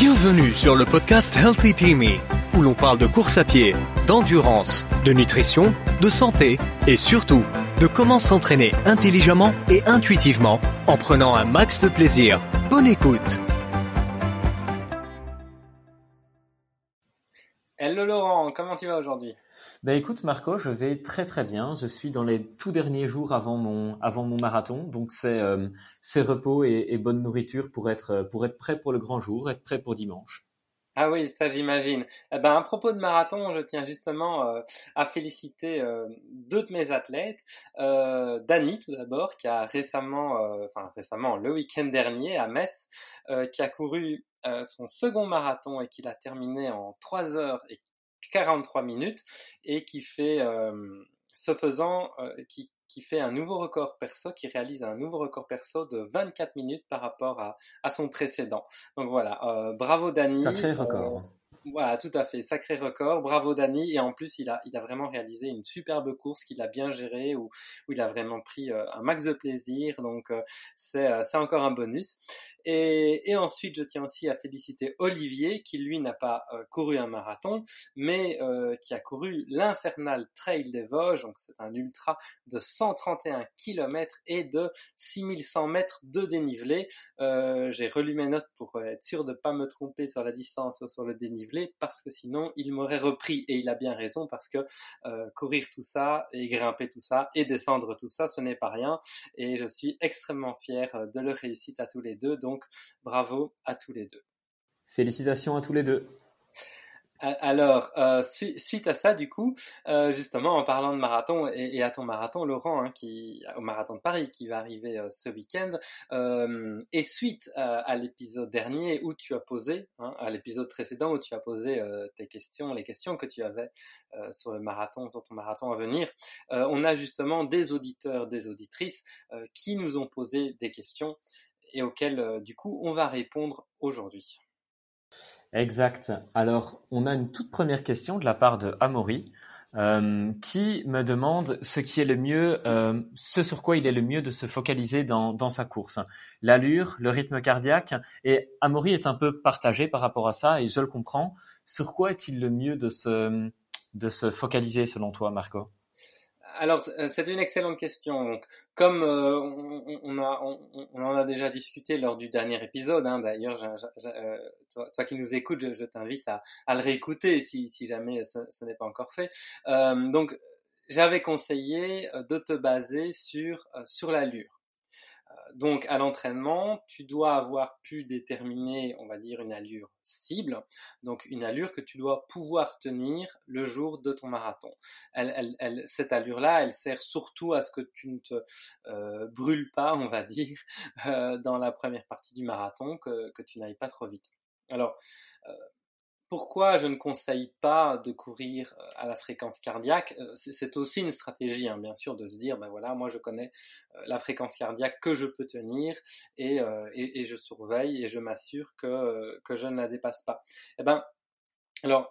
Bienvenue sur le podcast Healthy Teamy, où l'on parle de course à pied, d'endurance, de nutrition, de santé et surtout de comment s'entraîner intelligemment et intuitivement en prenant un max de plaisir. Bonne écoute Hello Laurent, comment tu vas aujourd'hui? Ben écoute Marco, je vais très très bien. Je suis dans les tout derniers jours avant mon avant mon marathon, donc c'est euh, repos et, et, bonne nourriture pour être pour être prêt pour le grand jour, être prêt pour dimanche. Ah oui, ça j'imagine. Eh ben, à propos de marathon, je tiens justement euh, à féliciter euh, deux de mes athlètes. Euh, Dani tout d'abord, qui a récemment, euh, enfin récemment, le week-end dernier à Metz, qui a couru son second marathon et qui l'a terminé en 3 heures et 43 minutes et qui fait, ce faisant, qui qui fait un nouveau record perso, qui réalise un nouveau record perso de 24 minutes par rapport à, à son précédent. Donc voilà, euh, bravo Dani. Sacré record. Voilà, tout à fait, sacré record. Bravo Dani. Et en plus, il a, il a vraiment réalisé une superbe course qu'il a bien gérée, où, où il a vraiment pris euh, un max de plaisir. Donc euh, c'est, euh, c'est encore un bonus. Et, ensuite, je tiens aussi à féliciter Olivier, qui lui n'a pas couru un marathon, mais qui a couru l'Infernal Trail des Vosges. Donc, c'est un ultra de 131 km et de 6100 mètres de dénivelé. J'ai relu mes notes pour être sûr de ne pas me tromper sur la distance ou sur le dénivelé, parce que sinon, il m'aurait repris. Et il a bien raison, parce que euh, courir tout ça, et grimper tout ça, et descendre tout ça, ce n'est pas rien. Et je suis extrêmement fier de leur réussite à tous les deux. Donc, bravo à tous les deux. Félicitations à tous les deux. Alors, euh, suite à ça, du coup, euh, justement, en parlant de marathon et, à ton marathon, Laurent, hein, qui au marathon de Paris, qui va arriver euh, ce week-end, euh, et suite à, à l'épisode dernier où tu as posé, hein, à l'épisode précédent où tu as posé euh, tes questions, les questions que tu avais euh, sur le marathon, sur ton marathon à venir, on a justement des auditeurs, des auditrices qui nous ont posé des questions et auquel euh, du coup on va répondre aujourd'hui. Exact. Alors, on a une toute première question de la part de Amaury. Euh, qui me demande ce qui est le mieux, euh, ce sur quoi il est le mieux de se focaliser dans, sa course. L'allure, le rythme cardiaque. Et Amaury est un peu partagé par rapport à ça, et je le comprends. Sur quoi est-il le mieux de de se focaliser selon toi, Marco? Alors, c'est une excellente question. Donc, comme euh, on, on, a, on, on, en a déjà discuté lors du dernier épisode, hein, d'ailleurs, euh, toi, qui nous écoutes, je, je t'invite à, à, le réécouter si, si jamais ce, ce n'est pas encore fait. Euh, donc, j'avais conseillé de te baser sur, sur l'allure donc à l'entraînement, tu dois avoir pu déterminer, on va dire, une allure cible, donc une allure que tu dois pouvoir tenir le jour de ton marathon. Elle, elle, elle, cette allure-là, elle sert surtout à ce que tu ne te euh, brûles pas, on va dire, euh, dans la première partie du marathon, que, que tu n'ailles pas trop vite. Alors, euh, pourquoi je ne conseille pas de courir euh, à la fréquence cardiaque euh, C'est aussi une stratégie, hein, bien sûr, de se dire, ben voilà, moi je connais euh, la fréquence cardiaque que je peux tenir et, je surveille et je m'assure que, je ne la dépasse pas. Eh ben, alors,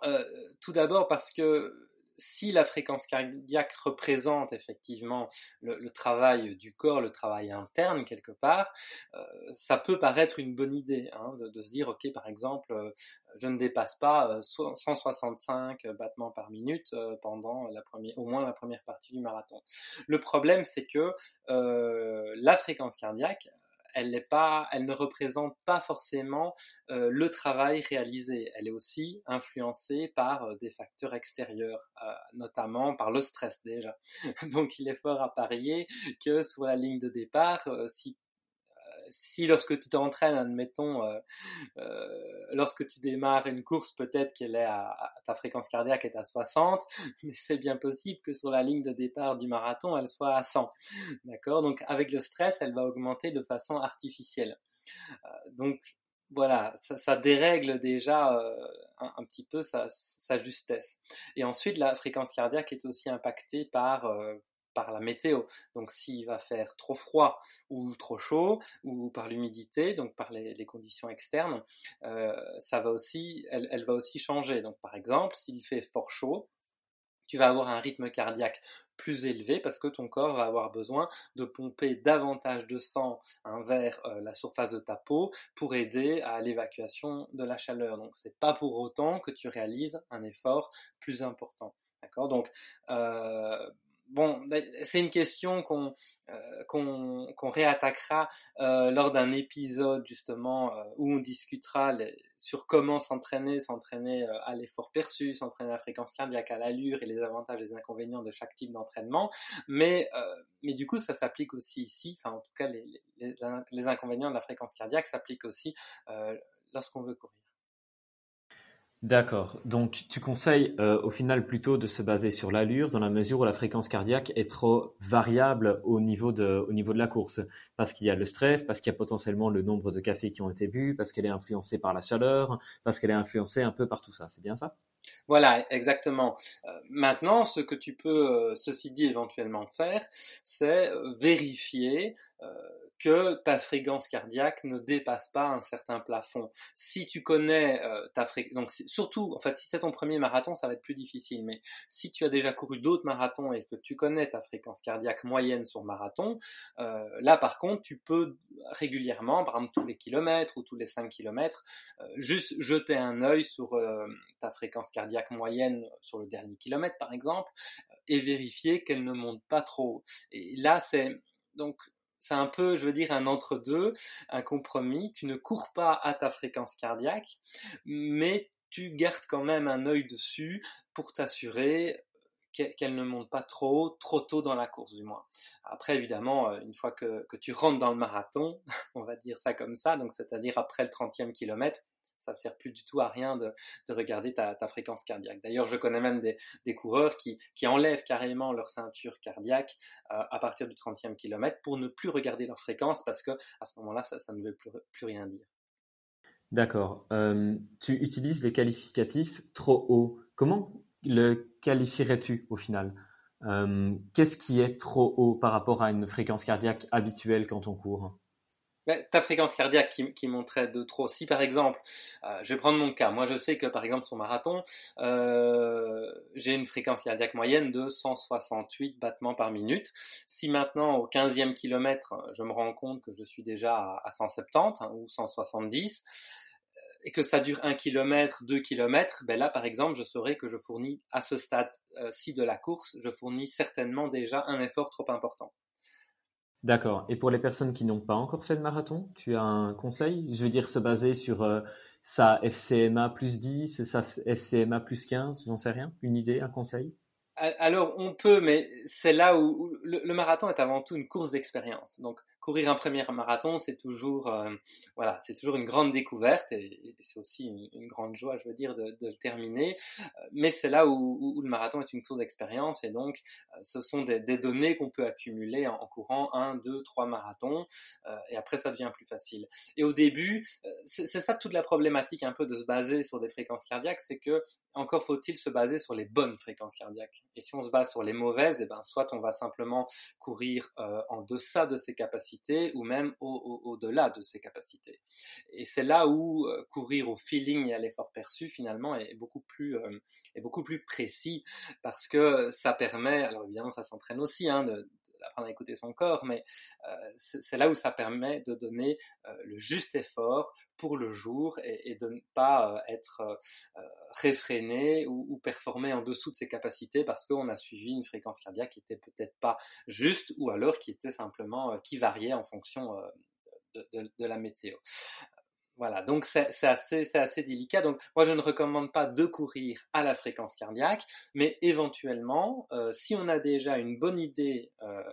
tout d'abord parce que si la fréquence cardiaque représente effectivement le, travail du corps, le travail interne quelque part, euh, ça peut paraître une bonne idée hein, de, se dire, ok, par exemple, euh, je ne dépasse pas 165 euh, battements par minute euh, pendant la première, au moins la première partie du marathon. Le problème, c'est que la fréquence cardiaque elle pas, elle ne représente pas forcément euh, le travail réalisé. Elle est aussi influencée par euh, des facteurs extérieurs, euh, notamment par le stress déjà. Donc il est fort à parier que sur la ligne de départ, si si lorsque tu t'entraînes, admettons, euh, euh, lorsque tu démarres une course, peut-être qu'elle est à, ta fréquence cardiaque est à 60, mais c'est bien possible que sur la ligne de départ du marathon, elle soit à 100. D'accord? Donc avec le stress, elle va augmenter de façon artificielle. Euh, donc voilà, ça, dérègle déjà un, petit peu sa, sa, justesse. Et ensuite, la fréquence cardiaque est aussi impactée par, par la météo. Donc s'il va faire trop froid ou trop chaud, ou par l'humidité, donc par les, conditions externes, euh, ça va aussi, elle, va aussi changer. Donc par exemple, s'il fait fort chaud, tu vas avoir un rythme cardiaque plus élevé parce que ton corps va avoir besoin de pomper davantage de sang hein, vers euh, la surface de ta peau pour aider à l'évacuation de la chaleur. Donc c'est pas pour autant que tu réalises un effort plus important. D'accord? Euh, bon, ben, c'est une question qu'on euh, qu'on réattaquera euh, lors d'un épisode justement euh, où on discutera sur comment s'entraîner, s'entraîner à l'effort perçu, s'entraîner à la fréquence cardiaque, à l'allure et les avantages et les inconvénients de chaque type d'entraînement. Mais, mais du coup, ça s'applique aussi ici, enfin en tout cas les, les, les inconvénients de la fréquence cardiaque s'appliquent aussi lorsqu'on veut courir. D'accord. Donc, tu conseilles euh, au final plutôt de se baser sur l'allure dans la mesure où la fréquence cardiaque est trop variable au niveau de, au niveau de la course. Parce qu'il y a le stress, parce qu'il y a potentiellement le nombre de cafés qui ont été bu, parce qu'elle est influencée par la chaleur, parce qu'elle est influencée un peu par tout ça. C'est bien ça? Voilà, exactement. Euh, maintenant, ce que tu peux, euh, ceci dit, éventuellement faire, c'est vérifier que ta fréquence cardiaque ne dépasse pas un certain plafond. Si tu connais euh, ta fréquence, donc surtout, en fait, si c'est ton premier marathon, ça va être plus difficile, mais si tu as déjà couru d'autres marathons et que tu connais ta fréquence cardiaque moyenne sur marathon, euh, là par contre, tu peux régulièrement, par exemple tous les kilomètres ou tous les 5 kilomètres, euh, juste jeter un œil sur ta fréquence cardiaque moyenne sur le dernier kilomètre par exemple, et vérifier qu'elle ne monte pas trop. Et là, c'est donc c'est un peu, je veux dire, un entre-deux, un compromis. Tu ne cours pas à ta fréquence cardiaque, mais tu gardes quand même un œil dessus pour t'assurer qu'elle ne monte pas trop, trop tôt dans la course du moins. Après, évidemment, euh, une fois que, que tu rentres dans le marathon, on va dire ça comme ça, donc c'est-à-dire après le 30e kilomètre, ça sert plus du tout à rien de, regarder ta, fréquence cardiaque. D'ailleurs, je connais même des, coureurs qui, enlèvent carrément leur ceinture cardiaque euh, à partir du 30e kilomètre pour ne plus regarder leur fréquence parce que à ce moment-là, ça, ne veut plus, rien dire. D'accord. Euh, tu utilises les qualificatifs trop haut. Comment le qualifierais-tu au final? Euh, Qu'est-ce qui est trop haut par rapport à une fréquence cardiaque habituelle quand on court? Ta fréquence cardiaque qui, qui, montrait de trop. Si par exemple, euh, je vais prendre mon cas, moi je sais que par exemple sur marathon, euh, j'ai une fréquence cardiaque moyenne de 168 battements par minute. Si maintenant au 15e kilomètre, je me rends compte que je suis déjà à, 170 hein, ou 170, euh, et que ça dure 1 km, 2 km, ben là par exemple je saurais que je fournis à ce stade-ci de la course, je fournis certainement déjà un effort trop important. D'accord. Et pour les personnes qui n'ont pas encore fait de marathon, tu as un conseil? Je veux dire, se baser sur euh, sa FCMA plus 10, sa FCMA plus 15, j'en sais rien. Une idée, un conseil? Alors on peut, mais c'est là où, le, marathon est avant tout une course d'expérience. Donc courir un premier marathon, c'est toujours, euh, voilà, c'est toujours une grande découverte et, c'est aussi une, grande joie, je veux dire, de, le terminer. Euh, mais c'est là où, le marathon est une course d'expérience et donc euh, ce sont des, données qu'on peut accumuler en, courant un, deux, trois marathons et après ça devient plus facile. Et au début, c'est ça toute la problématique un peu de se baser sur des fréquences cardiaques, c'est que encore faut-il se baser sur les bonnes fréquences cardiaques. Et si on se base sur les mauvaises, et eh ben soit on va simplement courir en deçà de ses capacités ou même au-delà de ses capacités. Et c'est là où euh, courir au feeling et à l'effort perçu finalement est beaucoup plus euh, est beaucoup plus précis parce que ça permet, alors évidemment ça s'entraîne aussi, hein, d'apprendre à écouter son corps, mais euh, c'est là où ça permet de donner le juste effort pour le jour et, de ne pas être réfréné ou, ou, performer en dessous de ses capacités parce qu'on a suivi une fréquence cardiaque qui était peut-être pas juste ou alors qui était simplement qui variait en fonction de, la météo. Voilà, donc c'est assez, assez délicat. Donc moi, je ne recommande pas de courir à la fréquence cardiaque, mais éventuellement, euh, si on a déjà une bonne idée euh,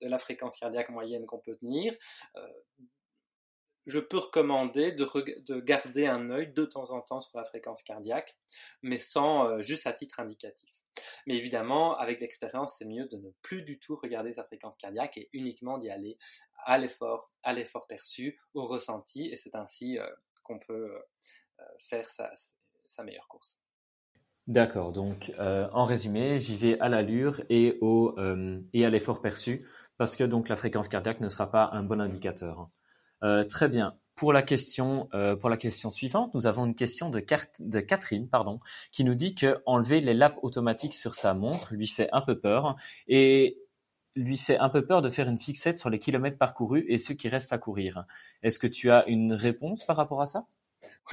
de la fréquence cardiaque moyenne qu'on peut tenir, euh, je peux recommander de, garder un œil de temps en temps sur la fréquence cardiaque, mais sans juste à titre indicatif. Mais évidemment, avec l'expérience, c'est mieux de ne plus du tout regarder sa fréquence cardiaque et uniquement d'y aller à l'effort, à l'effort perçu, au ressenti, et c'est ainsi euh, qu'on peut euh, faire sa, meilleure course. D'accord, donc euh, en résumé, j'y vais à l'allure et, et à l'effort perçu, parce que donc la fréquence cardiaque ne sera pas un bon indicateur. Très bien. pour la question, euh, pour la question suivante, nous avons une question de, de Catherine, pardon, qui nous dit que enlever les laps automatiques sur sa montre lui fait un peu peur et lui fait un peu peur de faire une fixette sur les kilomètres parcourus et ceux qui restent à courir. Est-ce que tu as une réponse par rapport à ça?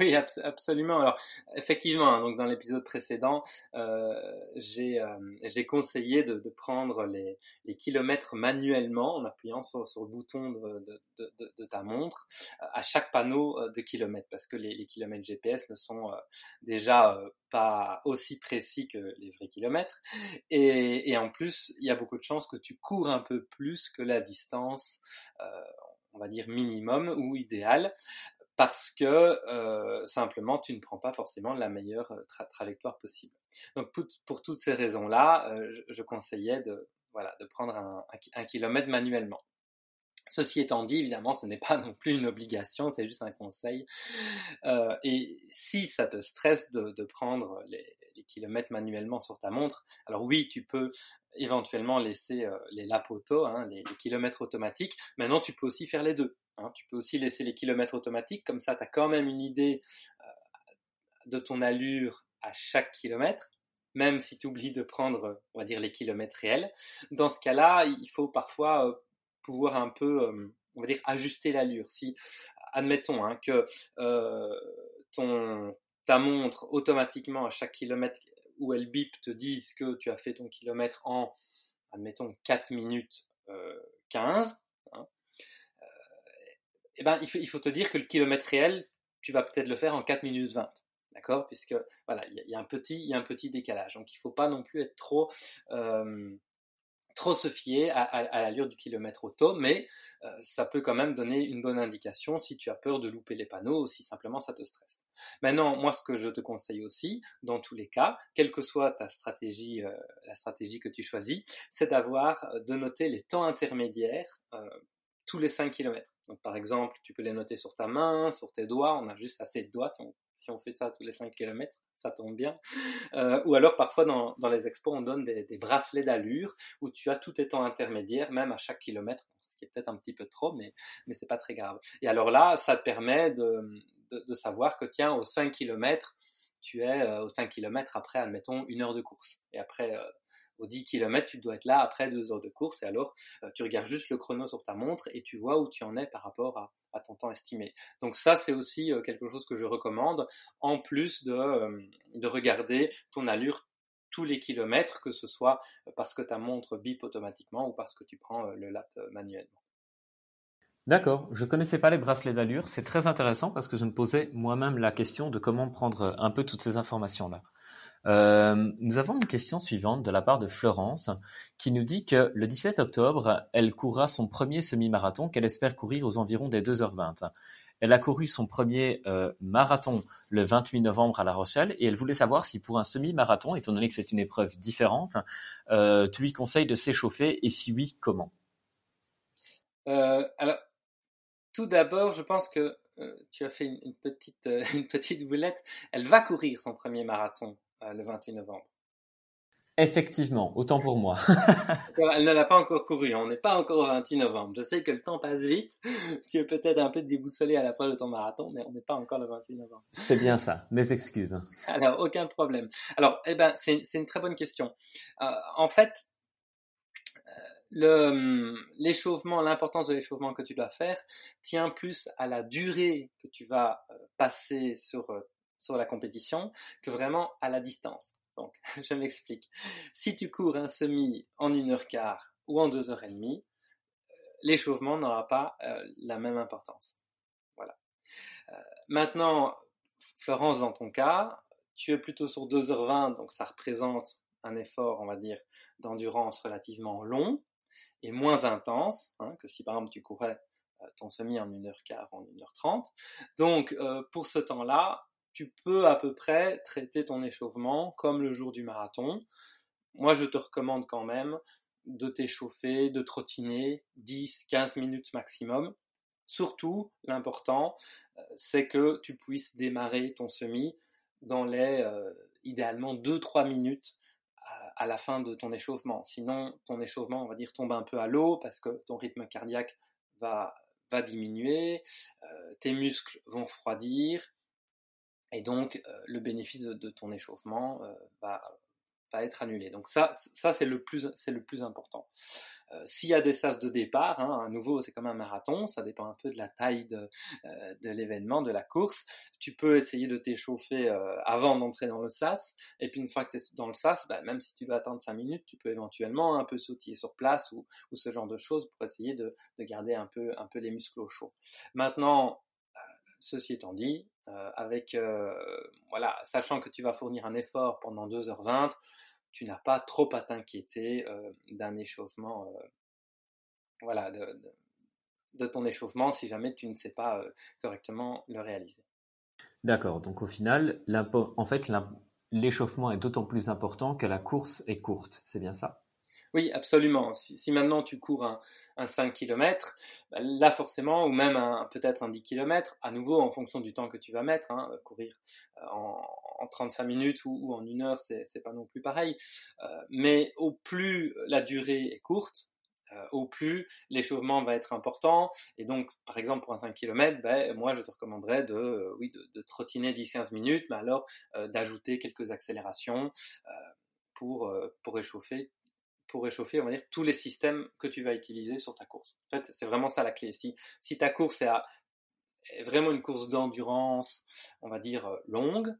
Oui, absolument. Alors, effectivement, hein, donc dans l'épisode précédent, euh, j'ai euh, conseillé de, prendre les, kilomètres manuellement en appuyant sur, le bouton de, ta montre à chaque panneau euh, de kilomètres, parce que les, kilomètres GPS ne sont euh, déjà euh, pas aussi précis que les vrais kilomètres, et, et, en plus, il y a beaucoup de chances que tu cours un peu plus que la distance on va dire minimum ou idéal parce que euh, simplement tu ne prends pas forcément la meilleure euh, trajectoire possible. Donc pour, toutes ces raisons-là, euh, je, conseillais de, prendre un, kilomètre manuellement. Ceci étant dit, évidemment, ce n'est pas non plus une obligation, c'est juste un conseil. Et si ça te stresse de, prendre les, kilomètres manuellement sur ta montre, alors oui, tu peux éventuellement laisser euh, les lapotos, hein, les, kilomètres automatiques. Maintenant, tu peux aussi faire les deux. Hein. Tu peux aussi laisser les kilomètres automatiques, comme ça, tu as quand même une idée euh, de ton allure à chaque kilomètre, même si tu oublies de prendre, on va dire, les kilomètres réels. Dans ce cas-là, il faut parfois euh, pouvoir un peu, on va dire, ajuster l'allure. Si, admettons hein, que ta montre automatiquement à chaque kilomètre où elle bip te dise que tu as fait ton kilomètre en, admettons, 4 minutes 15, euh, hein, euh, eh ben, il, faut, te dire que le kilomètre réel, tu vas peut-être le faire en 4 minutes 20. D'accord? Puisque, voilà, il y, a un petit, il y a un petit décalage. Donc, il ne faut pas non plus être trop, euh, trop se fier à, l'allure du kilomètre auto, mais euh, ça peut quand même donner une bonne indication si tu as peur de louper les panneaux ou si simplement ça te stresse. Maintenant, moi, ce que je te conseille aussi, dans tous les cas, quelle que soit ta stratégie, euh, la stratégie que tu choisis, c'est d'avoir, euh, de noter les temps intermédiaires tous les 5 km. Donc, par exemple, tu peux les noter sur ta main, sur tes doigts, on a juste assez de doigts si on, si on fait ça tous les 5 km ça tombe bien. Euh, ou alors parfois dans, les expos, on donne des, bracelets d'allure où tu as tout tes temps intermédiaires, même à chaque kilomètre, ce qui est peut-être un petit peu trop, mais, mais c'est pas très grave. Et alors là, ça te permet de, de, de savoir que tiens, aux 5 km, tu es euh, aux 5 km après, admettons, une heure de course. Et après, euh, aux 10 km, tu dois être là après deux heures de course. Et alors, euh, tu regardes juste le chrono sur ta montre et tu vois où tu en es par rapport à, ton temps estimé. Donc ça, c'est aussi euh, quelque chose que je recommande, en plus de, euh, de regarder ton allure tous les kilomètres, que ce soit parce que ta montre bip automatiquement ou parce que tu prends le lap manuellement. D'accord, je connaissais pas les bracelets d'allure, c'est très intéressant parce que je me posais moi-même la question de comment prendre un peu toutes ces informations-là. Euh, nous avons une question suivante de la part de Florence qui nous dit que le 17 octobre, elle courra son premier semi-marathon qu'elle espère courir aux environs des 2h20. Elle a couru son premier euh, marathon le 28 novembre à La Rochelle et elle voulait savoir si pour un semi-marathon, étant donné que c'est une épreuve différente, euh, tu lui conseilles de s'échauffer et si oui, comment? Alors, tout d'abord, je pense que tu as fait une, petite, une petite boulette. Elle va courir son premier marathon le 28 novembre. Effectivement, autant pour moi. Elle ne l'a pas encore couru, hein. on n'est pas encore au 28 novembre. Je sais que le temps passe vite, tu es peut-être un peu déboussolé à la fois de ton marathon, mais on n'est pas encore le 28 novembre. C'est bien ça, mes excuses. Alors, aucun problème. Alors, eh ben, c'est une très bonne question. Euh, en fait, euh, hum, l'échauffement, l'importance de l'échauffement que tu dois faire tient plus à la durée que tu vas passer sur sur la compétition que vraiment à la distance. Donc, je m'explique. Si tu cours un semi en une heure quart ou en deux heures et demie, euh, l'échauffement n'aura pas euh, la même importance. Voilà. Euh, maintenant, Florence, dans ton cas, tu es plutôt sur 2h20, donc ça représente un effort, on va dire, d'endurance relativement long et moins intense hein, que si par exemple tu courais ton semi en 1h15, en 1h30. Donc, pour ce temps-là, tu peux à peu près traiter ton échauffement comme le jour du marathon. Moi, je te recommande quand même de t'échauffer, de trottiner 10-15 minutes maximum. Surtout, l'important, euh, c'est que tu puisses démarrer ton semi dans les euh, idéalement 2-3 minutes à la fin de ton échauffement. Sinon, ton échauffement, on va dire, tombe un peu à l'eau parce que ton rythme cardiaque va, va diminuer, tes muscles vont refroidir, et donc le bénéfice de, ton échauffement va, va être annulé. Donc ça, ça c'est le plus, c'est le plus important. Euh, s'il y a des sas de départ, hein, à nouveau c'est comme un marathon, ça dépend un peu de la taille de, euh, de l'événement, de la course. Tu peux essayer de t'échauffer euh, avant d'entrer dans le sas, et puis une fois que tu es dans le sas, bah, même si tu dois attendre 5 minutes, tu peux éventuellement un peu sautiller sur place ou, ou ce genre de choses pour essayer de, de, garder un peu, un peu les muscles au chaud. Maintenant, ceci étant dit, avec voilà, sachant que tu vas fournir un effort pendant 2h20, tu n'as pas trop à t'inquiéter euh, d'un échauffement, euh, voilà, de, ton échauffement si jamais tu ne sais pas euh, correctement le réaliser. D'accord, donc au final, en fait, l'échauffement est d'autant plus important que la course est courte, c'est bien ça? Oui, absolument. Si, maintenant tu cours un, 5 km, bah, là forcément, ou même peut-être un 10 km, à nouveau en fonction du temps que tu vas mettre, hein, courir en, en 35 minutes ou, en une heure, c'est pas non plus pareil. Euh, mais au plus la durée est courte, euh, au plus l'échauffement va être important. Et donc, par exemple, pour un 5 km, ben, moi, je te recommanderais de, euh, oui, de, trottiner 10-15 minutes, mais alors d'ajouter quelques accélérations pour, pour échauffer pour réchauffer, on va tous les systèmes que tu vas utiliser sur ta course. En fait, c'est vraiment ça la clé. Si, si ta course est, vraiment une course d'endurance, on va dire, longue,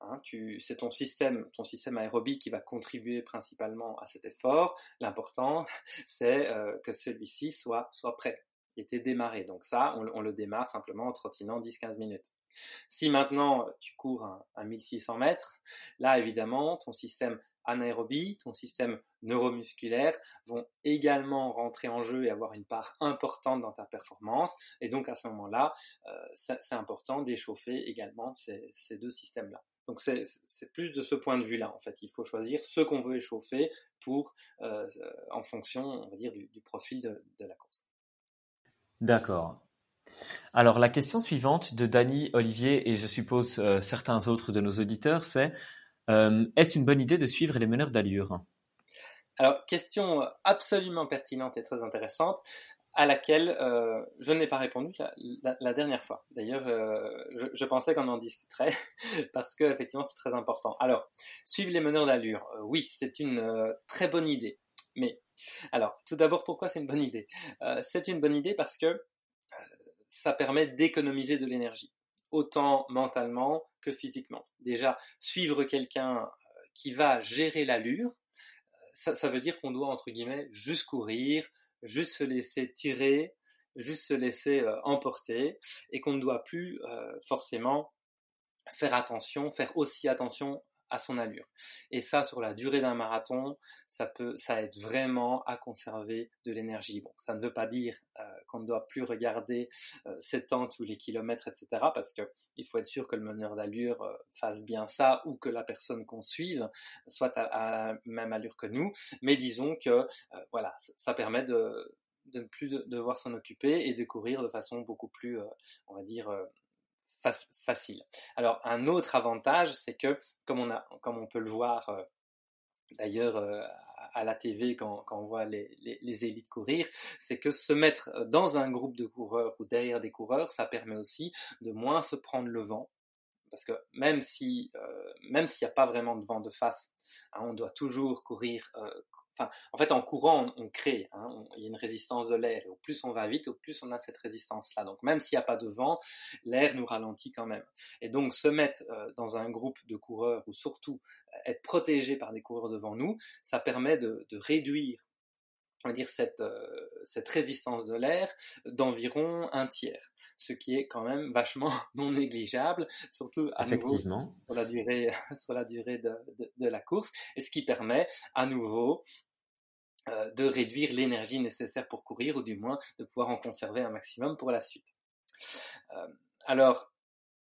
Hein, c'est ton système, ton système aérobie qui va contribuer principalement à cet effort. L'important, c'est euh, que celui-ci soit prêt, était démarré. Donc ça, on, le démarre simplement en trottinant 10-15 minutes. Si maintenant tu cours à, 1600 mètres, là évidemment, ton système anaérobie, ton système neuromusculaire vont également rentrer en jeu et avoir une part importante dans ta performance. Et donc à ce moment-là, euh, c'est important d'échauffer également ces deux systèmes-là. Donc c'est plus de ce point de vue-là, en fait. Il faut choisir ce qu'on veut échauffer pour, euh, en fonction, on va dire, du, profil de, la course. D'accord. Alors la question suivante de Dany, Olivier et je suppose euh, certains autres de nos auditeurs, c'est euh, est-ce une bonne idée de suivre les meneurs d'allure? Alors, question absolument pertinente et très intéressante à laquelle euh, je n'ai pas répondu la, dernière fois. D'ailleurs, je, pensais qu'on en discuterait parce que effectivement c'est très important. Alors, suivre les meneurs d'allure, oui, c'est une très bonne idée. Mais alors, tout d'abord, pourquoi c'est une bonne idée? C'est une bonne idée parce que ça permet d'économiser de l'énergie, autant mentalement que physiquement. Déjà, suivre quelqu'un qui va gérer l'allure, ça, veut dire qu'on doit entre guillemets juste courir juste se laisser tirer, juste se laisser euh, emporter, et qu'on ne doit plus euh, forcément faire attention, faire aussi attention à son allure. Et ça, sur la durée d'un marathon, ça peut, ça aide vraiment à conserver de l'énergie. Bon, ça ne veut pas dire euh, qu'on ne doit plus regarder euh, ses temps tous les kilomètres, etc. Parce que il faut être sûr que le meneur d'allure euh, fasse bien ça ou que la personne qu'on suive soit à, la même allure que nous. Mais disons que, voilà, ça, permet de ne plus devoir s'en occuper et de courir de façon beaucoup plus, on va dire, facile. Alors un autre avantage, c'est que comme on, a, comme on peut le voir euh, d'ailleurs euh, à la TV quand, on voit les, les, élites courir, c'est que se mettre euh, dans un groupe de coureurs ou derrière des coureurs, ça permet aussi de moins se prendre le vent. Parce que même si même s'il n'y a pas vraiment de vent de face, hein, on doit toujours courir en fait, en courant, on, crée. Hein, il y a une résistance de l'air. Et au plus on va vite, au plus on a cette résistance-là. Donc, même s'il n'y a pas de vent, l'air nous ralentit quand même. Et donc, se mettre euh, dans un groupe de coureurs ou surtout euh, être protégé par des coureurs devant nous, ça permet de, réduire on va dire cette, euh, cette résistance de l'air d'environ un tiers, ce qui est quand même vachement non négligeable, surtout à nouveau sur la durée, sur la durée de, de, la course, et ce qui permet à nouveau euh, de réduire l'énergie nécessaire pour courir, ou du moins de pouvoir en conserver un maximum pour la suite. Euh, alors,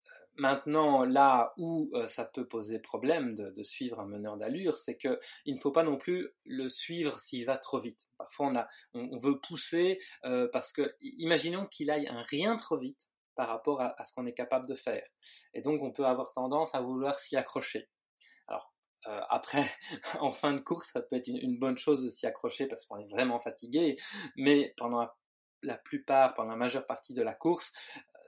euh, Maintenant, là où ça peut poser problème de, suivre un meneur d'allure, c'est qu'il ne faut pas non plus le suivre s'il va trop vite. Parfois, on, veut pousser parce que, imaginons qu'il aille un rien trop vite par rapport à, à ce qu'on est capable de faire. Et donc, on peut avoir tendance à vouloir s'y accrocher. Alors, euh, après, en fin de course, ça peut être une, bonne chose de s'y accrocher parce qu'on est vraiment fatigué, mais pendant la plupart, pendant la majeure partie de la course,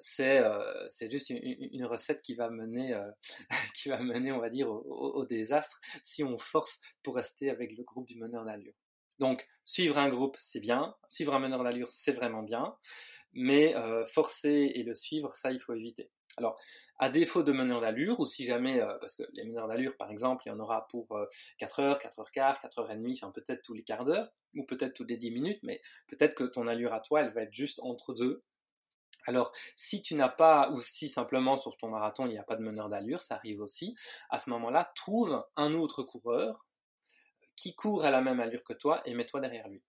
c'est euh, juste une, recette qui va mener euh, qui va mener on va dire au, désastre si on force pour rester avec le groupe du meneur d'allure. Donc suivre un groupe c'est bien, suivre un meneur d'allure c'est vraiment bien, mais forcer et le suivre ça il faut éviter. Alors à défaut de meneur d'allure, ou si jamais, parce que les meneurs d'allure, par exemple, il y en aura pour 4 heures, 4 heures quart, 4 heures et enfin peut-être tous les quarts d'heure, ou peut-être tous les 10 minutes, mais peut-être que ton allure à toi, elle va être juste entre deux, alors, si tu n'as pas, ou si simplement sur ton marathon, il n'y a pas de meneur d'allure, ça arrive aussi, à ce moment-là, trouve un autre coureur qui court à la même allure que toi et mets-toi derrière lui.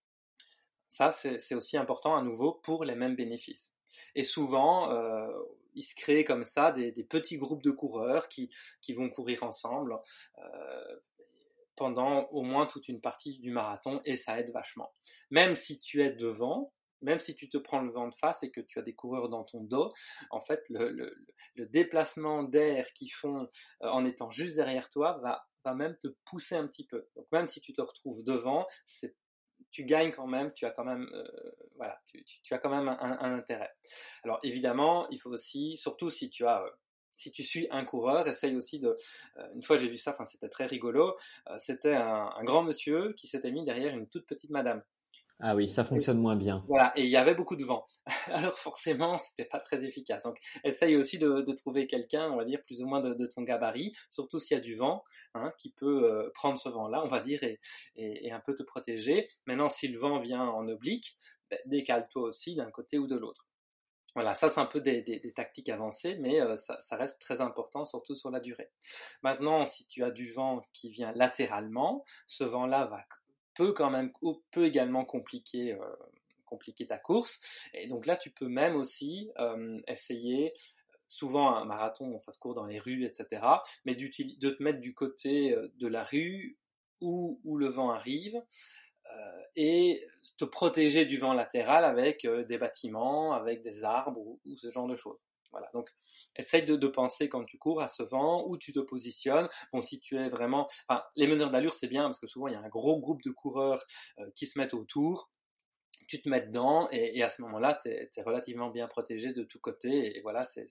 Ça, c'est aussi important à nouveau pour les mêmes bénéfices. Et souvent, euh, il se crée comme ça des, petits groupes de coureurs qui, vont courir ensemble euh, pendant au moins toute une partie du marathon et ça aide vachement. Même si tu es devant, même si tu te prends le vent de face et que tu as des coureurs dans ton dos, en fait, le, déplacement d'air qu'ils font euh, en étant juste derrière toi va, va même te pousser un petit peu. Donc même si tu te retrouves devant, tu gagnes quand même, tu as quand même, euh, voilà, tu, as quand même un, intérêt. Alors évidemment, il faut aussi, surtout si tu as euh, si tu suis un coureur, essaye aussi de. une fois j'ai vu ça, enfin c'était très rigolo. c'était un, grand monsieur qui s'était mis derrière une toute petite madame. Ah oui, ça fonctionne moins bien. Voilà, et il y avait beaucoup de vent. Alors forcément, c'était pas très efficace. Donc, essaye aussi de, trouver quelqu'un, on va dire, plus ou moins de, ton gabarit, surtout s'il y a du vent, hein, qui peut euh, prendre ce vent-là, on va dire, et, un peu te protéger. Maintenant, si le vent vient en oblique, ben, décale-toi aussi d'un côté ou de l'autre. Voilà, ça c'est un peu des, tactiques avancées, mais euh, ça, ça, reste très important, surtout sur la durée. Maintenant, si tu as du vent qui vient latéralement, ce vent-là va peut quand même peut également compliquer euh, compliquer ta course. Et donc là, tu peux même aussi euh, essayer souvent un marathon, ça se court dans les rues, etc. Mais de te mettre du côté euh, de la rue où, où le vent arrive et te protéger du vent latéral avec des bâtiments, avec des arbres ou, ce genre de choses. Voilà, donc essaye de, penser quand tu cours à ce vent, où tu te positionnes. Bon, si tu es vraiment... Les meneurs d'allure, c'est bien parce que souvent, il y a un gros groupe de coureurs euh, qui se mettent autour. Tu te mets dedans et, à ce moment-là, tu es, relativement bien protégé de tous côtés. Et, voilà, c'est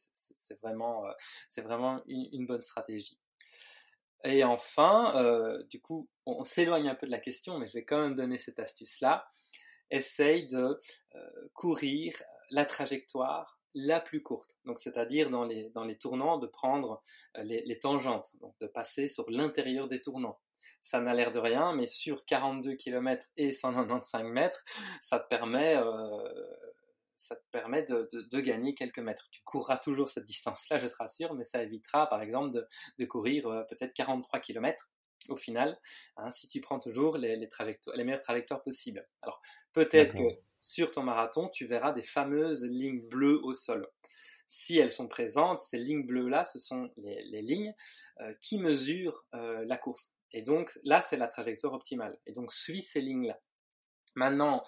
vraiment, euh, vraiment une, bonne stratégie. Et enfin, euh, du coup, on, s'éloigne un peu de la question, mais je vais quand même donner cette astuce-là. Essaye de courir la trajectoire la plus courte. Donc, c'est-à-dire dans les, dans les tournants, de prendre euh, les, tangentes, donc de passer sur l'intérieur des tournants. Ça n'a l'air de rien, mais sur 42 km et 195 mètres, ça te permet, euh, ça te permet de, gagner quelques mètres. Tu courras toujours cette distance-là, je te rassure, mais ça évitera, par exemple, de, courir euh, peut-être 43 km au final, hein, si tu prends toujours les, les, les meilleures trajectoires possibles. Alors, peut-être que sur ton marathon, tu verras des fameuses lignes bleues au sol. Si elles sont présentes, ces lignes bleues-là, ce sont les, lignes euh, qui mesurent euh, la course. Et donc là, c'est la trajectoire optimale. Et donc, suis ces lignes-là. Maintenant,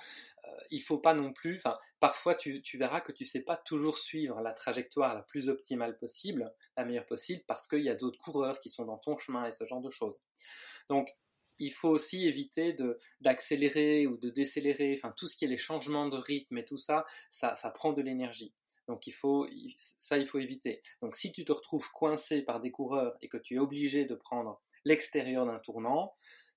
euh, il faut pas non plus, parfois tu, verras que tu sais pas toujours suivre la trajectoire la plus optimale possible, la meilleure possible, parce qu'il y a d'autres coureurs qui sont dans ton chemin et ce genre de choses. Donc, il faut aussi éviter d'accélérer ou de décélérer, enfin tout ce qui est les changements de rythme et tout ça, ça, prend de l'énergie. Donc il faut, ça il faut éviter. Donc si tu te retrouves coincé par des coureurs et que tu es obligé de prendre l'extérieur d'un tournant,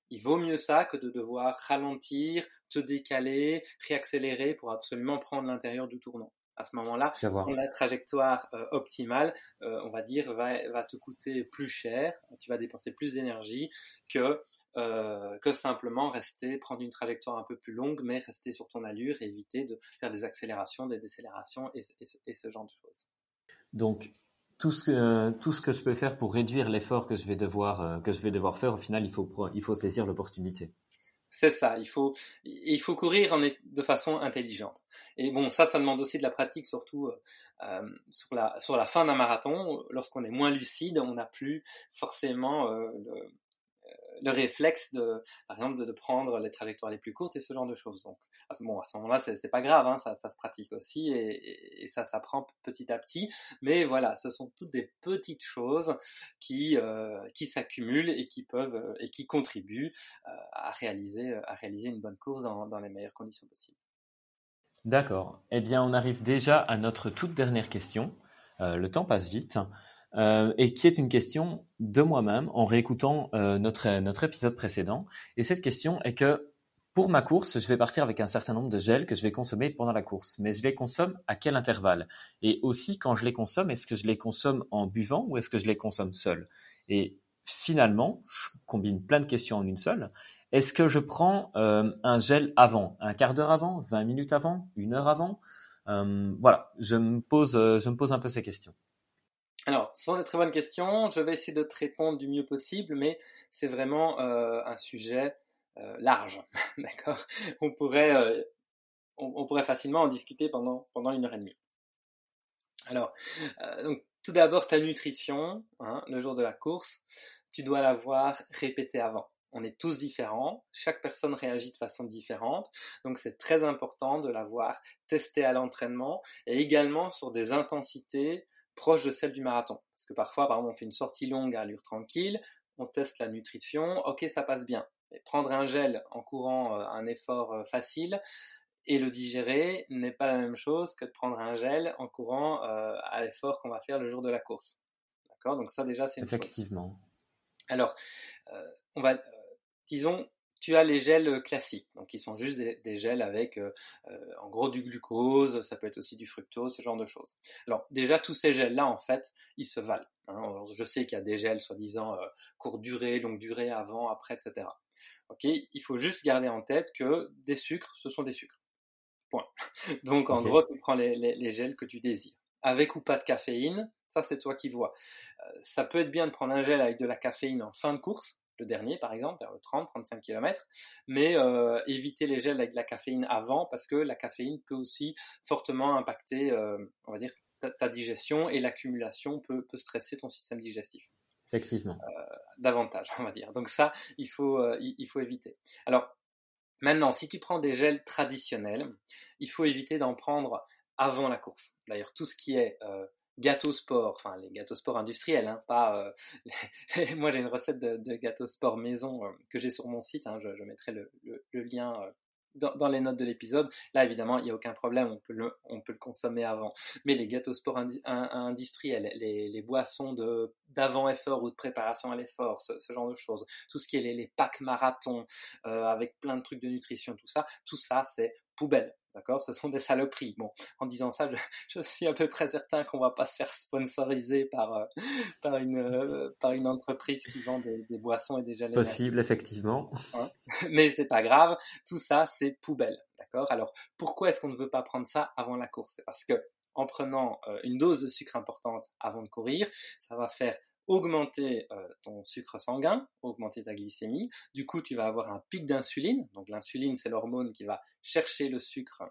il vaut mieux ça que de devoir ralentir, te décaler, réaccélérer pour absolument prendre l'intérieur du tournant. À ce moment-là, la trajectoire euh, optimale, euh, on va dire, va, va, te coûter plus cher, tu vas dépenser plus d'énergie que euh, que simplement rester, prendre une trajectoire un peu plus longue, mais rester sur ton allure et éviter de faire des accélérations, des décélérations et, ce genre de choses. Donc, tout ce que, tout ce que je peux faire pour réduire l'effort que je vais devoir, euh, que je vais devoir faire, au final, il faut, il faut saisir l'opportunité. C'est ça, il faut, il faut courir en, de façon intelligente. Et bon, ça, ça demande aussi de la pratique, surtout euh, sur, la, sur la fin d'un marathon. Lorsqu'on est moins lucide, on n'a plus forcément le, le réflexe de, par exemple, de, prendre les trajectoires les plus courtes et ce genre de choses. Donc, bon, à ce moment-là, c'est pas grave, hein, ça, se pratique aussi et, ça s'apprend petit à petit. Mais voilà, ce sont toutes des petites choses qui, euh, qui s'accumulent et qui peuvent euh, et qui contribuent euh, à réaliser, à réaliser une bonne course dans, les meilleures conditions possibles. D'accord. Eh bien, on arrive déjà à notre toute dernière question. Le temps passe vite. Euh, et qui est une question de moi-même en réécoutant euh, notre, notre épisode précédent. Et cette question est que pour ma course, je vais partir avec un certain nombre de gels que je vais consommer pendant la course. Mais je les consomme à quel intervalle? Et aussi, quand je les consomme, est-ce que je les consomme en buvant ou est-ce que je les consomme seul Et finalement, je combine plein de questions en une seule. Est-ce que je prends euh, un gel avant, un quart d'heure avant, 20 minutes avant, une heure avant? Voilà, je me, pose, je me pose un peu ces questions. Alors, ce sont des très bonnes questions. Je vais essayer de te répondre du mieux possible, mais c'est vraiment euh, un sujet euh, large, d'accord? On pourrait, euh, on, pourrait facilement en discuter pendant, pendant une heure et demie. Alors, donc, tout d'abord, ta nutrition, hein, le jour de la course, tu dois l'avoir répété avant. On est tous différents, chaque personne réagit de façon différente, donc c'est très important de l'avoir testé à l'entraînement et également sur des intensités proche de celle du marathon. Parce que parfois, par exemple, on fait une sortie longue à allure tranquille, on teste la nutrition, ok, ça passe bien. Mais prendre un gel en courant euh, un effort euh, facile et le digérer n'est pas la même chose que de prendre un gel en courant euh, à l'effort qu'on va faire le jour de la course. D'accord? Donc ça déjà, c'est une Effectivement. Alors, on va, disons, tu as les gels classiques, donc qui sont juste des, gels avec euh, euh, en gros du glucose, ça peut être aussi du fructose, ce genre de choses. Alors déjà tous ces gels-là en fait, ils se valent. Hein. je sais qu'il y a des gels soi-disant euh, courte durée, longue durée, avant, après, etc. Ok, il faut juste garder en tête que des sucres, ce sont des sucres. Point. Donc en gros, tu prends les, les, gels que tu désires, avec ou pas de caféine. Ça, c'est toi qui vois. ça peut être bien de prendre un gel avec de la caféine en fin de course, le dernier par exemple, vers le 30-35 km, mais euh, éviter les gels avec de la caféine avant parce que la caféine peut aussi fortement impacter, euh, on va dire, ta, digestion et l'accumulation peut, peut, stresser ton système digestif. Effectivement. Euh, davantage, on va dire. Donc ça, il faut, il, faut éviter. Alors, maintenant, si tu prends des gels traditionnels, il faut éviter d'en prendre avant la course. D'ailleurs, tout ce qui est gâteau sport, enfin les gâteaux sport industriels, hein, pas. Euh, moi j'ai une recette de, de gâteau sport maison euh, que j'ai sur mon site, hein, je, mettrai le, lien euh, dans, les notes de l'épisode. Là évidemment il n'y a aucun problème, on peut, le, on peut le consommer avant. Mais les gâteaux sport industriels, les, boissons de d'avant effort ou de préparation à l'effort, ce, genre de choses, tout ce qui est les, packs marathon avec plein de trucs de nutrition, tout ça, tout ça c'est poubelle. D'accord? Ce sont des saloperies. Bon, en disant ça, je, suis à peu près certain qu'on va pas se faire sponsoriser par, euh, par, une, euh, par une entreprise qui vend des, boissons et des gels. Possible, effectivement. Hein? Mais c'est pas grave. Tout ça, c'est poubelle. D'accord? Alors, pourquoi est-ce qu'on ne veut pas prendre ça avant la course? C'est parce que en prenant euh, une dose de sucre importante avant de courir, ça va faire augmenter euh, ton sucre sanguin, augmenter ta glycémie. Du coup, tu vas avoir un pic d'insuline. Donc l'insuline, c'est l'hormone qui va chercher le sucre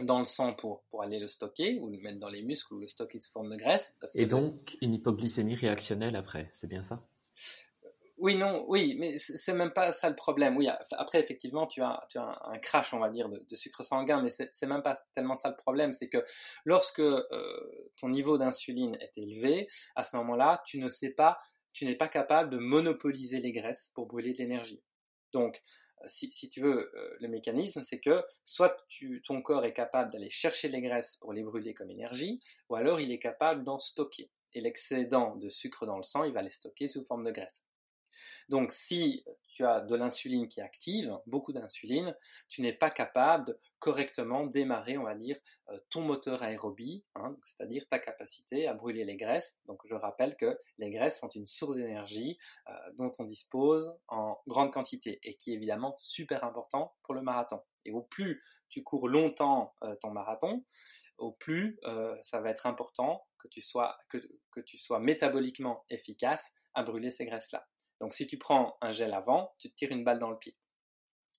dans le sang pour, pour aller le stocker ou le mettre dans les muscles ou le stocker sous forme de graisse. Et donc une hypoglycémie réactionnelle après, c'est bien ça? Oui, non, oui, mais c'est même pas ça le problème. Oui, après, effectivement, tu as, un crash, on va dire, de, sucre sanguin, mais c'est même pas tellement ça le problème. C'est que lorsque euh, ton niveau d'insuline est élevé, à ce moment-là, tu ne sais pas, tu n'es pas capable de monopoliser les graisses pour brûler de l'énergie. Donc, si, si, tu veux, euh, le mécanisme, c'est que soit ton corps est capable d'aller chercher les graisses pour les brûler comme énergie, ou alors il est capable d'en stocker. Et l'excédent de sucre dans le sang, il va les stocker sous forme de graisse. Donc si tu as de l'insuline qui active, beaucoup d'insuline, tu n'es pas capable de correctement démarrer, on va dire, euh, ton moteur aérobie, hein, c'est-à-dire ta capacité à brûler les graisses. Donc je rappelle que les graisses sont une source d'énergie euh, dont on dispose en grande quantité et qui est évidemment super important pour le marathon. Et au plus tu cours longtemps euh, ton marathon, au plus ça va être important que tu sois, que tu sois métaboliquement efficace à brûler ces graisses-là. Donc si tu prends un gel avant, tu te tires une balle dans le pied.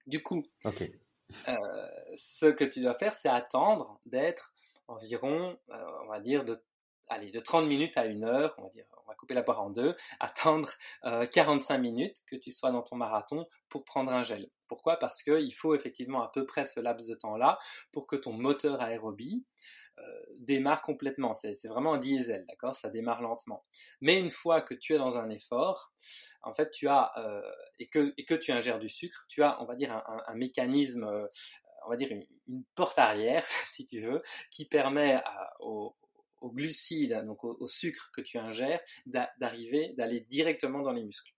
Du coup, euh, ce que tu dois faire, c'est attendre d'être environ, euh, on va dire, de, allez, de 30 minutes à une heure, on va dire, on va couper la barre en deux, attendre 45 euh, minutes que tu sois dans ton marathon pour prendre un gel. Pourquoi? Parce qu'il faut effectivement à peu près ce laps de temps-là pour que ton moteur aérobie démarre complètement. C'est vraiment un diesel, d'accord? Ça démarre lentement. Mais une fois que tu es dans un effort, en fait, tu as, euh, et, que, tu ingères du sucre, tu as, on va dire, un, mécanisme, euh, on va dire, une, porte arrière, si tu veux, qui permet aux, glucides, donc au, sucre que tu ingères, d'arriver, d'aller directement dans les muscles.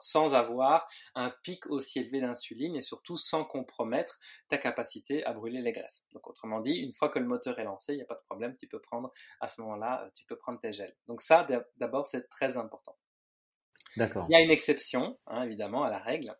Sans avoir un pic aussi élevé d'insuline et surtout sans compromettre ta capacité à brûler les graisses. Donc autrement dit, une fois que le moteur est lancé, il n'y a pas de problème, tu peux prendre à ce moment-là, tu peux prendre tes gels. Donc ça, d'abord, c'est très important. D'accord. Il y a une exception, hein, évidemment, à la règle.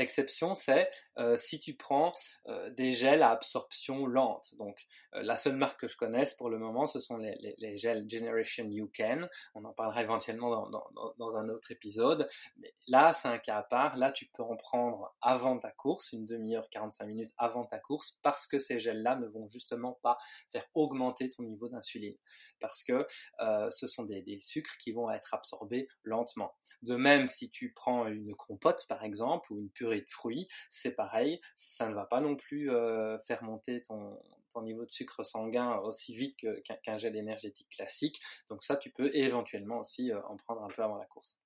L'exception, c'est euh, si tu prends euh, des gels à absorption lente. Donc, euh, la seule marque que je connaisse pour le moment, ce sont les, gels Generation You Can. On en parlera éventuellement dans, un autre épisode. Mais là, c'est un cas à part. Là, tu peux en prendre avant ta course, une demi-heure, 45 minutes avant ta course, parce que ces gels-là ne vont justement pas faire augmenter ton niveau d'insuline. Parce que ce sont des, des sucres qui vont être absorbés lentement. De même, si tu prends une compote, par exemple, ou une purée de fruits, c'est pareil, ça ne va pas non plus euh, faire monter ton, niveau de sucre sanguin aussi vite qu'un gel énergétique classique. Donc ça, tu peux éventuellement aussi euh, en prendre un peu avant la course.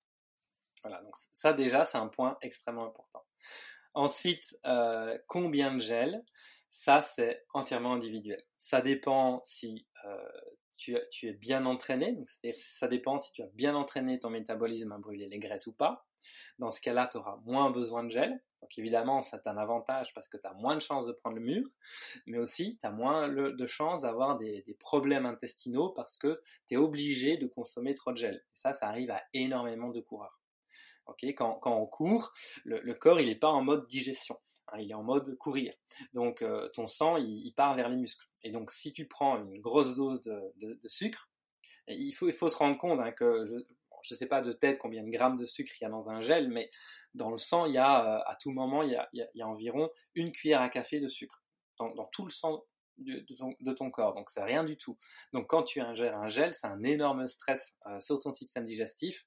Voilà, donc ça déjà, c'est un point extrêmement important. Ensuite, euh, combien de gel Ça, c'est entièrement individuel. Ça dépend si tu, es bien entraîné, c'est-à-dire ça dépend si tu as bien entraîné ton métabolisme à brûler les graisses ou pas. Dans ce cas-là, tu auras moins besoin de gel. Donc évidemment, c'est un avantage parce que tu as moins de chances de prendre le mur, mais aussi tu as moins de chances d'avoir des, problèmes intestinaux parce que tu es obligé de consommer trop de gel. ça, ça arrive à énormément de coureurs. quand, on court, le, corps il n'est pas en mode digestion, hein, il est en mode courir. Donc euh, ton sang il, part vers les muscles. Et donc si tu prends une grosse dose de, sucre, il faut, se rendre compte hein, que je ne sais pas de tête combien de grammes de sucre il y a dans un gel, mais dans le sang, il y a, euh, à tout moment, il y a, environ une cuillère à café de sucre dans, tout le sang de, ton, corps. Donc, c'est rien du tout. Donc, quand tu ingères un gel, c'est un énorme stress euh, sur ton système digestif.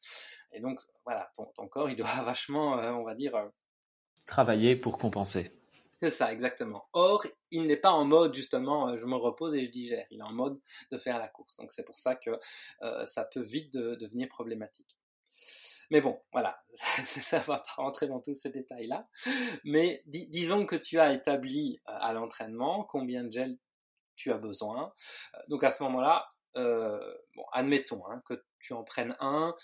Et donc, voilà, ton, corps, il doit vachement, euh, on va dire... Travailler pour compenser. C'est ça, exactement. Or, il n'est pas en mode justement euh, je me repose et je digère. Il est en mode de faire la course. Donc c'est pour ça que euh, ça peut vite devenir problématique. Mais bon, voilà, ça va pas rentrer dans tous ces détails-là. Mais disons que tu as établi euh, à l'entraînement combien de gel tu as besoin. Donc à ce moment-là, admettons hein, que tu en prennes un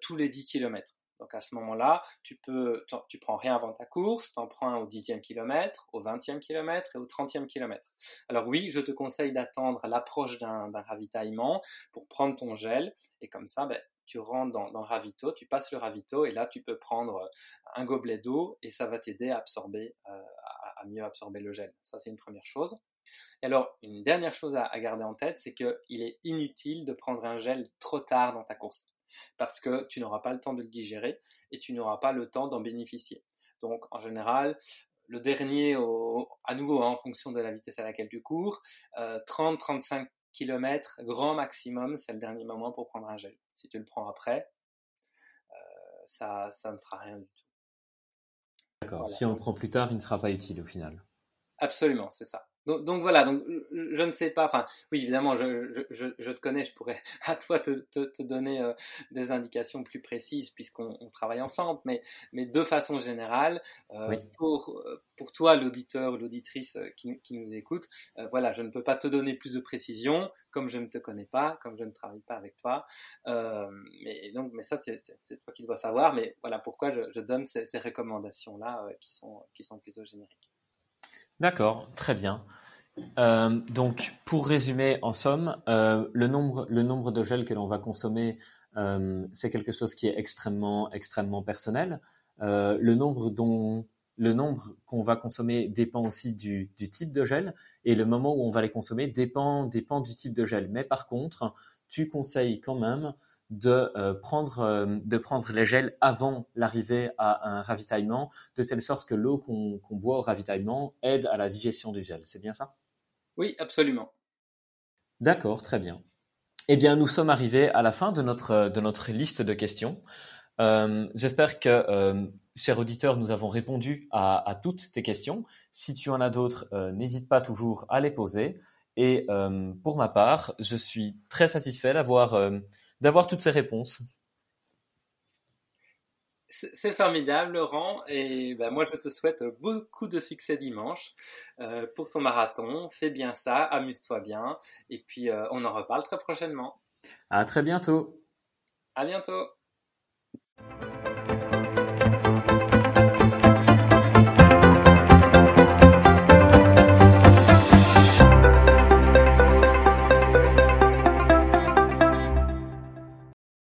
tous les 10 km. Donc à ce moment-là, tu peux, tu prends rien avant ta course, tu en prends un au dixième kilomètre, au vingtième kilomètre et au trentième kilomètre. Alors oui, je te conseille d'attendre l'approche d'un ravitaillement pour prendre ton gel et comme ça, ben, tu rentres dans, le ravito, tu passes le ravito et là tu peux prendre un gobelet d'eau et ça va t'aider à absorber, euh, à, mieux absorber le gel. Ça c'est une première chose. Et alors, une dernière chose à garder en tête, c'est qu'il est inutile de prendre un gel trop tard dans ta course parce que tu n'auras pas le temps de le digérer et tu n'auras pas le temps d'en bénéficier. Donc en général, le dernier, à nouveau hein, en fonction de la vitesse à laquelle tu cours, 30-35 euh, km, grand maximum, c'est le dernier moment pour prendre un gel. Si tu le prends après, euh, ça, ça ne fera rien du tout. D'accord. Si on le prend plus tard, il ne sera pas utile au final. Absolument, c'est ça. Donc, voilà, donc je ne sais pas, enfin oui évidemment je, je, je, te connais, je pourrais à toi te, te, donner euh, des indications plus précises puisqu'on travaille ensemble, mais, mais de façon générale, euh, pour, euh, pour toi l'auditeur ou l'auditrice qui, qui, nous écoute, voilà, je ne peux pas te donner plus de précision comme je ne te connais pas, comme je ne travaille pas avec toi, mais, donc, mais ça c'est toi qui dois savoir, mais voilà pourquoi je, donne ces, ces recommandations-là qui, sont, qui sont plutôt génériques. D'accord, très bien. Euh, donc, pour résumer, en somme, euh, le, nombre, de gel que l'on va consommer, euh, c'est quelque chose qui est extrêmement, extrêmement personnel. le nombre dont le nombre qu'on va consommer dépend aussi du, du, type de gel et le moment où on va les consommer dépend, dépend du type de gel. Mais par contre, tu conseilles quand même de euh, prendre euh, de prendre les gels avant l'arrivée à un ravitaillement, de telle sorte que l'eau qu'on boit au ravitaillement aide à la digestion du gel. C'est bien ça? Oui, absolument. D'accord, très bien. Eh bien, nous sommes arrivés à la fin de notre de notre liste de questions. Euh, j'espère que, chers auditeurs, nous avons répondu à, à, toutes tes questions. Si tu en as d'autres, n'hésite pas toujours à les poser. Et pour ma part, je suis très satisfait d'avoir d'avoir toutes ces réponses. C'est formidable, Laurent. Et ben, moi, je te souhaite beaucoup de succès dimanche euh, pour ton marathon. Fais bien ça, amuse-toi bien. Et puis, euh, on en reparle très prochainement. À très bientôt. À bientôt.